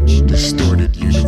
distorted universe.